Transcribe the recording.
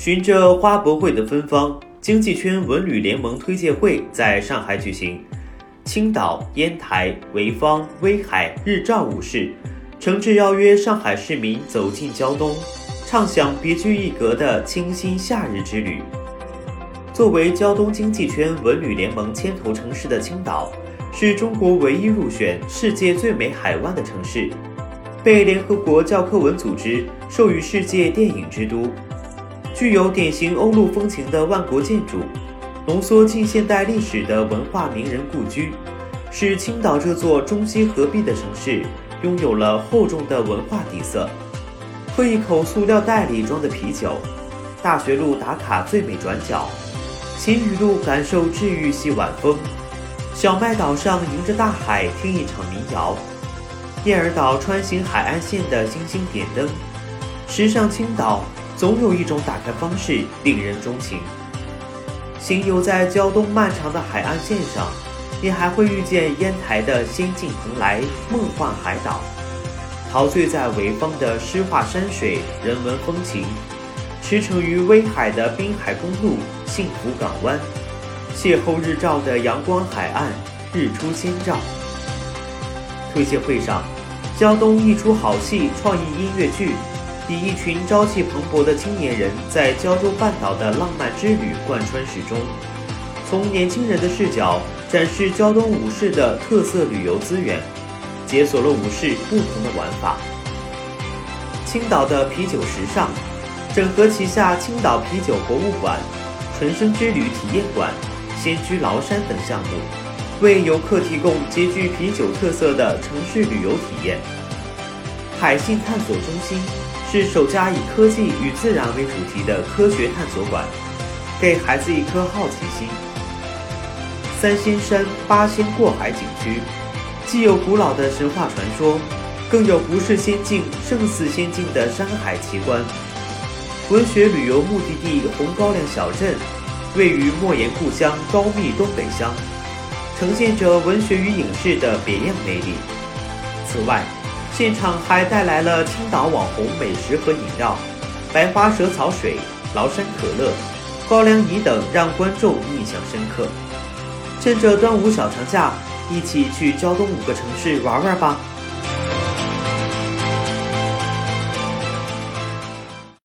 循着花博会的芬芳，经济圈文旅联盟推介会在上海举行。青岛、烟台、潍坊、威海、日照五市，诚挚邀约上海市民走进胶东，畅享别具一格的清新夏日之旅。作为胶东经济圈文旅联盟牵头城市的青岛，是中国唯一入选世界最美海湾的城市，被联合国教科文组织授予世界电影之都，具有典型欧陆风情的万国建筑。浓缩近现代历史的文化名人故居，使青岛这座中西合璧的城市拥有了厚重的文化底色。喝一口塑料袋里装的啤酒，大学路打卡最美转角，秦雨路感受治愈系晚风，小麦岛上迎着大海听一场民谣，燕儿岛穿行海岸线的星星点灯，时尚青岛总有一种打开方式令人钟情。行游在胶东漫长的海岸线上，你还会遇见烟台的仙境蓬莱、梦幻海岛；陶醉在潍坊的诗画山水、人文风情；驰骋于威海的滨海公路、幸福港湾；邂逅日照的阳光海岸、日出先兆。推介会上，胶东一出好戏创意音乐剧。以一群朝气蓬勃的青年人在胶州半岛的浪漫之旅贯穿始终，从年轻人的视角展示胶东武士的特色旅游资源，解锁了武士不同的玩法。青岛的啤酒时尚，整合旗下青岛啤酒博物馆、纯生之旅体验馆、仙居崂山等项目，为游客提供极具啤酒特色的城市旅游体验。海信探索中心。是首家以科技与自然为主题的科学探索馆，给孩子一颗好奇心。三仙山八仙过海景区，既有古老的神话传说，更有不是仙境胜似仙境的山海奇观。文学旅游目的地红高粱小镇，位于莫言故乡高密东北乡，呈现着文学与影视的别样魅力。此外，现场还带来了青岛网红美食和饮料，白花蛇草水、崂山可乐、高粱饴等，让观众印象深刻。趁着端午小长假，一起去胶东五个城市玩玩吧！